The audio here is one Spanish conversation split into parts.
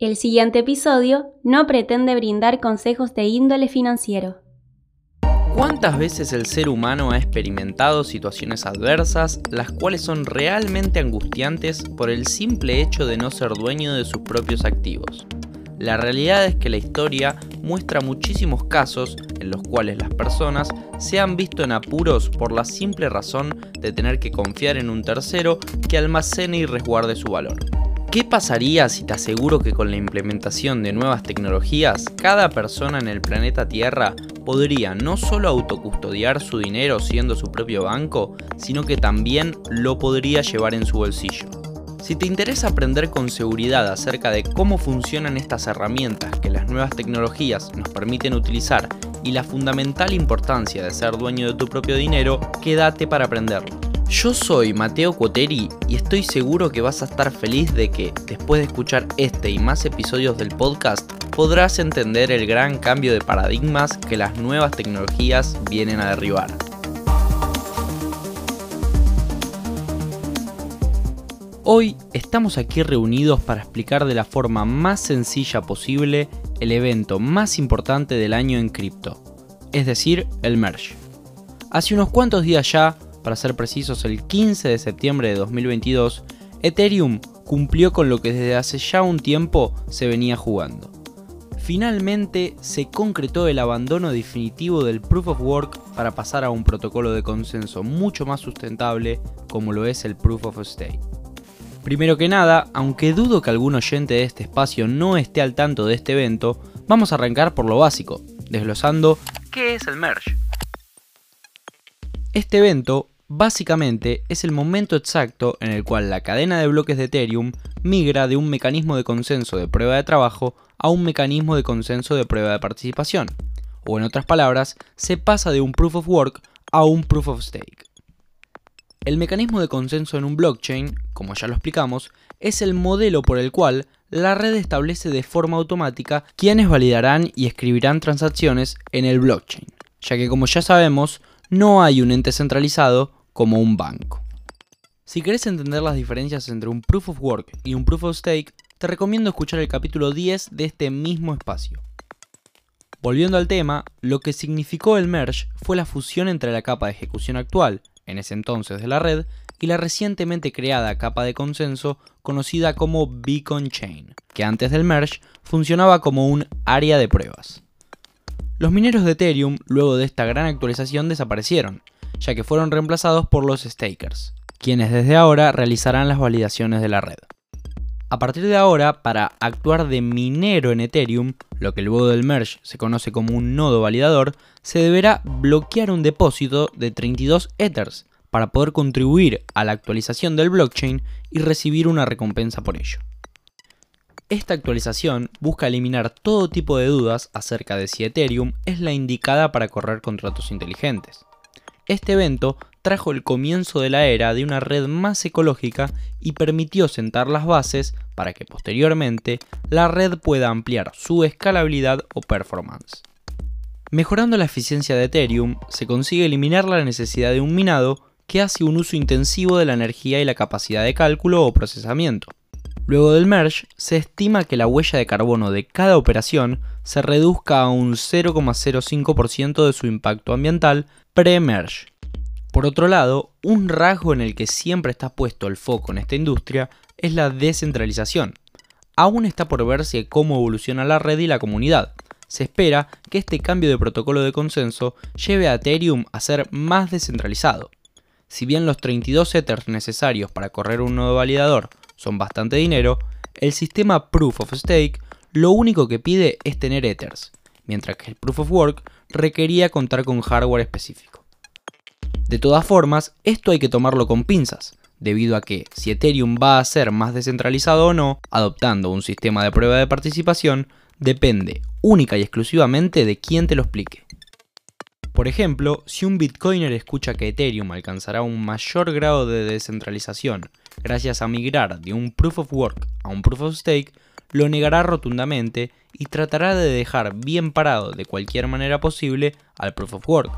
El siguiente episodio no pretende brindar consejos de índole financiero. ¿Cuántas veces el ser humano ha experimentado situaciones adversas, las cuales son realmente angustiantes por el simple hecho de no ser dueño de sus propios activos? La realidad es que la historia muestra muchísimos casos en los cuales las personas se han visto en apuros por la simple razón de tener que confiar en un tercero que almacene y resguarde su valor. ¿Qué pasaría si te aseguro que con la implementación de nuevas tecnologías, cada persona en el planeta Tierra podría no solo autocustodiar su dinero siendo su propio banco, sino que también lo podría llevar en su bolsillo? Si te interesa aprender con seguridad acerca de cómo funcionan estas herramientas que las nuevas tecnologías nos permiten utilizar y la fundamental importancia de ser dueño de tu propio dinero, quédate para aprenderlo. Yo soy Mateo Cuoteri y estoy seguro que vas a estar feliz de que, después de escuchar este y más episodios del podcast, podrás entender el gran cambio de paradigmas que las nuevas tecnologías vienen a derribar. Hoy estamos aquí reunidos para explicar de la forma más sencilla posible el evento más importante del año en cripto, es decir, el merge. Hace unos cuantos días ya para ser precisos el 15 de septiembre de 2022, Ethereum cumplió con lo que desde hace ya un tiempo se venía jugando. Finalmente se concretó el abandono definitivo del Proof of Work para pasar a un protocolo de consenso mucho más sustentable como lo es el Proof of Stake. Primero que nada, aunque dudo que algún oyente de este espacio no esté al tanto de este evento, vamos a arrancar por lo básico, desglosando qué es el merge. Este evento Básicamente es el momento exacto en el cual la cadena de bloques de Ethereum migra de un mecanismo de consenso de prueba de trabajo a un mecanismo de consenso de prueba de participación, o en otras palabras, se pasa de un proof of work a un proof of stake. El mecanismo de consenso en un blockchain, como ya lo explicamos, es el modelo por el cual la red establece de forma automática quiénes validarán y escribirán transacciones en el blockchain, ya que como ya sabemos, no hay un ente centralizado como un banco. Si querés entender las diferencias entre un Proof of Work y un Proof of Stake, te recomiendo escuchar el capítulo 10 de este mismo espacio. Volviendo al tema, lo que significó el merge fue la fusión entre la capa de ejecución actual, en ese entonces de la red, y la recientemente creada capa de consenso conocida como Beacon Chain, que antes del merge funcionaba como un área de pruebas. Los mineros de Ethereum, luego de esta gran actualización, desaparecieron, ya que fueron reemplazados por los stakers, quienes desde ahora realizarán las validaciones de la red. A partir de ahora, para actuar de minero en Ethereum, lo que luego del merge se conoce como un nodo validador, se deberá bloquear un depósito de 32 Ethers para poder contribuir a la actualización del blockchain y recibir una recompensa por ello. Esta actualización busca eliminar todo tipo de dudas acerca de si Ethereum es la indicada para correr contratos inteligentes. Este evento trajo el comienzo de la era de una red más ecológica y permitió sentar las bases para que posteriormente la red pueda ampliar su escalabilidad o performance. Mejorando la eficiencia de Ethereum, se consigue eliminar la necesidad de un minado que hace un uso intensivo de la energía y la capacidad de cálculo o procesamiento. Luego del merge, se estima que la huella de carbono de cada operación se reduzca a un 0,05% de su impacto ambiental pre-merge. Por otro lado, un rasgo en el que siempre está puesto el foco en esta industria es la descentralización. Aún está por verse cómo evoluciona la red y la comunidad. Se espera que este cambio de protocolo de consenso lleve a Ethereum a ser más descentralizado. Si bien los 32 Ethers necesarios para correr un nodo validador son bastante dinero, el sistema Proof of Stake lo único que pide es tener Ethers, mientras que el Proof of Work requería contar con hardware específico. De todas formas, esto hay que tomarlo con pinzas, debido a que si Ethereum va a ser más descentralizado o no, adoptando un sistema de prueba de participación, depende única y exclusivamente de quién te lo explique. Por ejemplo, si un Bitcoiner escucha que Ethereum alcanzará un mayor grado de descentralización gracias a migrar de un Proof of Work a un Proof of Stake, lo negará rotundamente y tratará de dejar bien parado de cualquier manera posible al Proof of Work.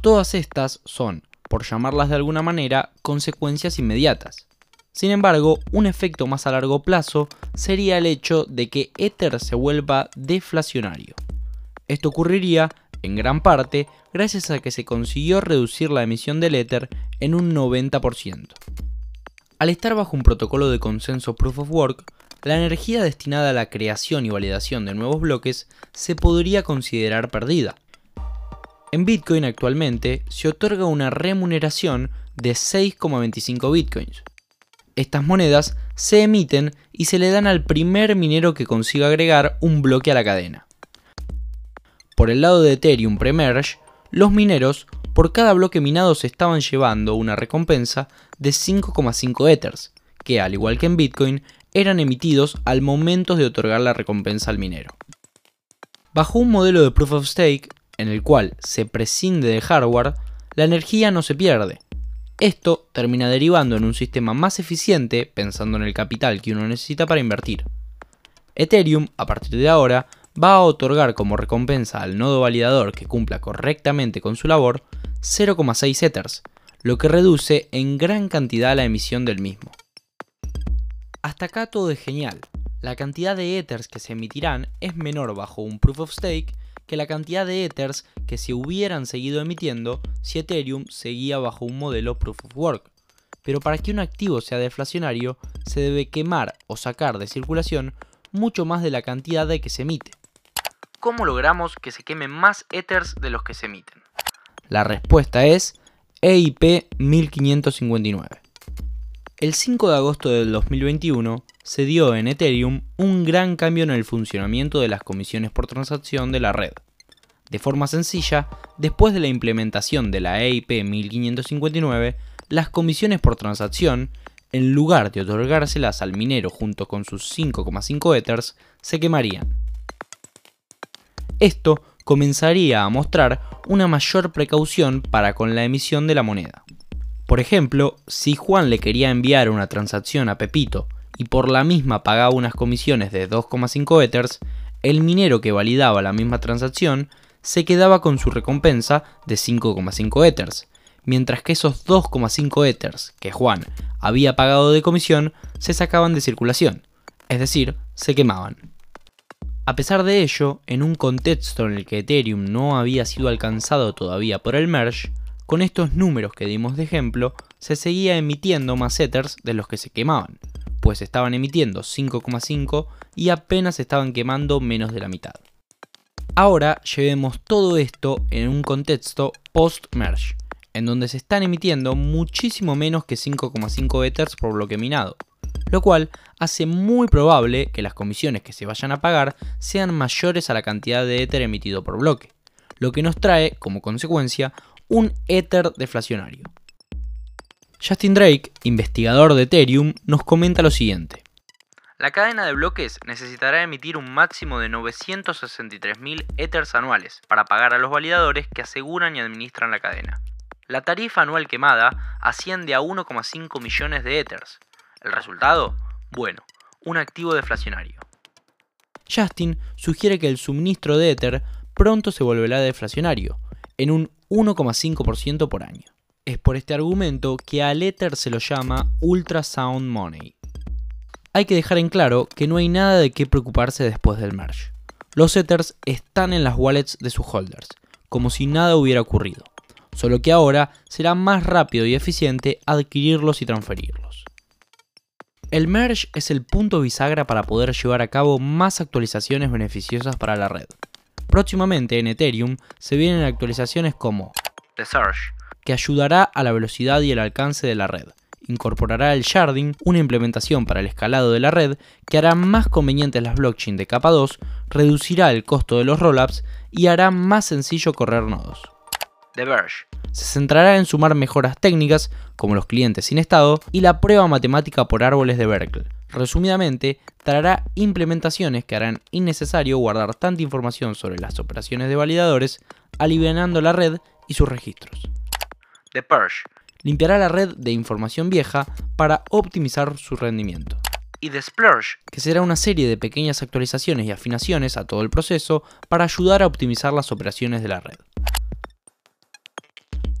Todas estas son, por llamarlas de alguna manera, consecuencias inmediatas. Sin embargo, un efecto más a largo plazo sería el hecho de que Ether se vuelva deflacionario. Esto ocurriría, en gran parte, gracias a que se consiguió reducir la emisión del Ether en un 90%. Al estar bajo un protocolo de consenso Proof of Work, la energía destinada a la creación y validación de nuevos bloques se podría considerar perdida. En Bitcoin actualmente se otorga una remuneración de 6,25 Bitcoins. Estas monedas se emiten y se le dan al primer minero que consiga agregar un bloque a la cadena. Por el lado de Ethereum Premerge, los mineros por cada bloque minado se estaban llevando una recompensa de 5,5 Ethers, que al igual que en Bitcoin eran emitidos al momento de otorgar la recompensa al minero. Bajo un modelo de Proof of Stake, en el cual se prescinde de hardware, la energía no se pierde. Esto termina derivando en un sistema más eficiente pensando en el capital que uno necesita para invertir. Ethereum, a partir de ahora, va a otorgar como recompensa al nodo validador que cumpla correctamente con su labor 0,6 Ethers, lo que reduce en gran cantidad la emisión del mismo. Hasta acá todo es genial. La cantidad de Ethers que se emitirán es menor bajo un Proof of Stake que la cantidad de Ethers que se hubieran seguido emitiendo si Ethereum seguía bajo un modelo Proof of Work. Pero para que un activo sea deflacionario, se debe quemar o sacar de circulación mucho más de la cantidad de que se emite. ¿Cómo logramos que se quemen más Ethers de los que se emiten? La respuesta es EIP 1559. El 5 de agosto del 2021 se dio en Ethereum un gran cambio en el funcionamiento de las comisiones por transacción de la red. De forma sencilla, después de la implementación de la EIP 1559, las comisiones por transacción, en lugar de otorgárselas al minero junto con sus 5,5 Ethers, se quemarían. Esto comenzaría a mostrar una mayor precaución para con la emisión de la moneda. Por ejemplo, si Juan le quería enviar una transacción a Pepito y por la misma pagaba unas comisiones de 2,5 Ethers, el minero que validaba la misma transacción se quedaba con su recompensa de 5,5 Ethers, mientras que esos 2,5 Ethers que Juan había pagado de comisión se sacaban de circulación, es decir, se quemaban. A pesar de ello, en un contexto en el que Ethereum no había sido alcanzado todavía por el merge, con estos números que dimos de ejemplo, se seguía emitiendo más Ethers de los que se quemaban, pues estaban emitiendo 5,5 y apenas estaban quemando menos de la mitad. Ahora llevemos todo esto en un contexto post-merge, en donde se están emitiendo muchísimo menos que 5,5 Ethers por bloque minado, lo cual hace muy probable que las comisiones que se vayan a pagar sean mayores a la cantidad de Ether emitido por bloque, lo que nos trae, como consecuencia, un Ether deflacionario. Justin Drake, investigador de Ethereum, nos comenta lo siguiente. La cadena de bloques necesitará emitir un máximo de 963.000 Ethers anuales para pagar a los validadores que aseguran y administran la cadena. La tarifa anual quemada asciende a 1,5 millones de Ethers. ¿El resultado? Bueno, un activo deflacionario. Justin sugiere que el suministro de Ether pronto se volverá deflacionario, en un 1,5% por año. Es por este argumento que al Ether se lo llama Ultrasound Money. Hay que dejar en claro que no hay nada de qué preocuparse después del merge. Los Ethers están en las wallets de sus holders, como si nada hubiera ocurrido, solo que ahora será más rápido y eficiente adquirirlos y transferirlos. El merge es el punto bisagra para poder llevar a cabo más actualizaciones beneficiosas para la red. Próximamente en Ethereum se vienen actualizaciones como The Surge, que ayudará a la velocidad y el alcance de la red. Incorporará el sharding, una implementación para el escalado de la red que hará más convenientes las blockchain de capa 2, reducirá el costo de los rollups y hará más sencillo correr nodos. The Verge se centrará en sumar mejoras técnicas, como los clientes sin estado, y la prueba matemática por árboles de Berkeley. Resumidamente, traerá implementaciones que harán innecesario guardar tanta información sobre las operaciones de validadores, alivianando la red y sus registros. The Purge limpiará la red de información vieja para optimizar su rendimiento. Y The Splurge, que será una serie de pequeñas actualizaciones y afinaciones a todo el proceso para ayudar a optimizar las operaciones de la red.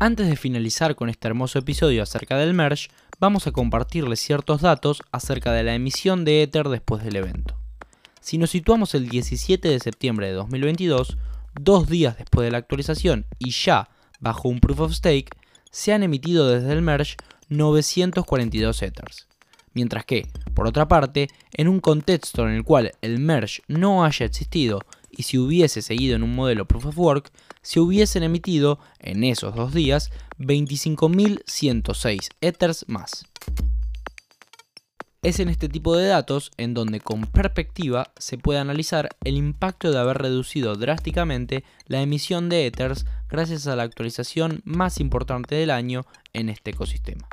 Antes de finalizar con este hermoso episodio acerca del merge, vamos a compartirles ciertos datos acerca de la emisión de Ether después del evento. Si nos situamos el 17 de septiembre de 2022, dos días después de la actualización y ya bajo un proof of stake, se han emitido desde el merge 942 Ethers. Mientras que, por otra parte, en un contexto en el cual el merge no haya existido y si hubiese seguido en un modelo proof of work, se hubiesen emitido en esos dos días 25.106 Ethers más. Es en este tipo de datos en donde con perspectiva se puede analizar el impacto de haber reducido drásticamente la emisión de Ethers gracias a la actualización más importante del año en este ecosistema.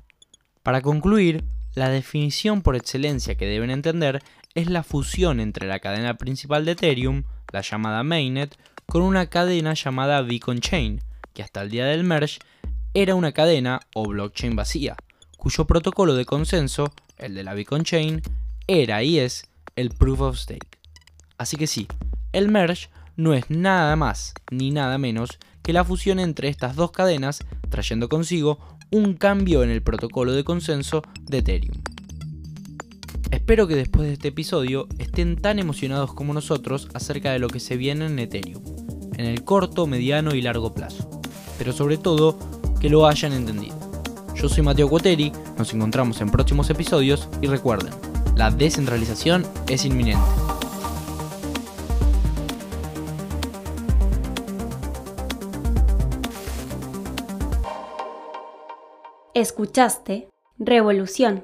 Para concluir, la definición por excelencia que deben entender es la fusión entre la cadena principal de Ethereum, la llamada Mainnet, con una cadena llamada Beacon Chain, que hasta el día del merge era una cadena o blockchain vacía, cuyo protocolo de consenso el de la Beacon Chain, era y es el Proof of Stake. Así que sí, el merge no es nada más ni nada menos que la fusión entre estas dos cadenas, trayendo consigo un cambio en el protocolo de consenso de Ethereum. Espero que después de este episodio estén tan emocionados como nosotros acerca de lo que se viene en Ethereum, en el corto, mediano y largo plazo, pero sobre todo que lo hayan entendido. Yo soy Mateo Cuoteri, nos encontramos en próximos episodios y recuerden, la descentralización es inminente. Escuchaste Revolución,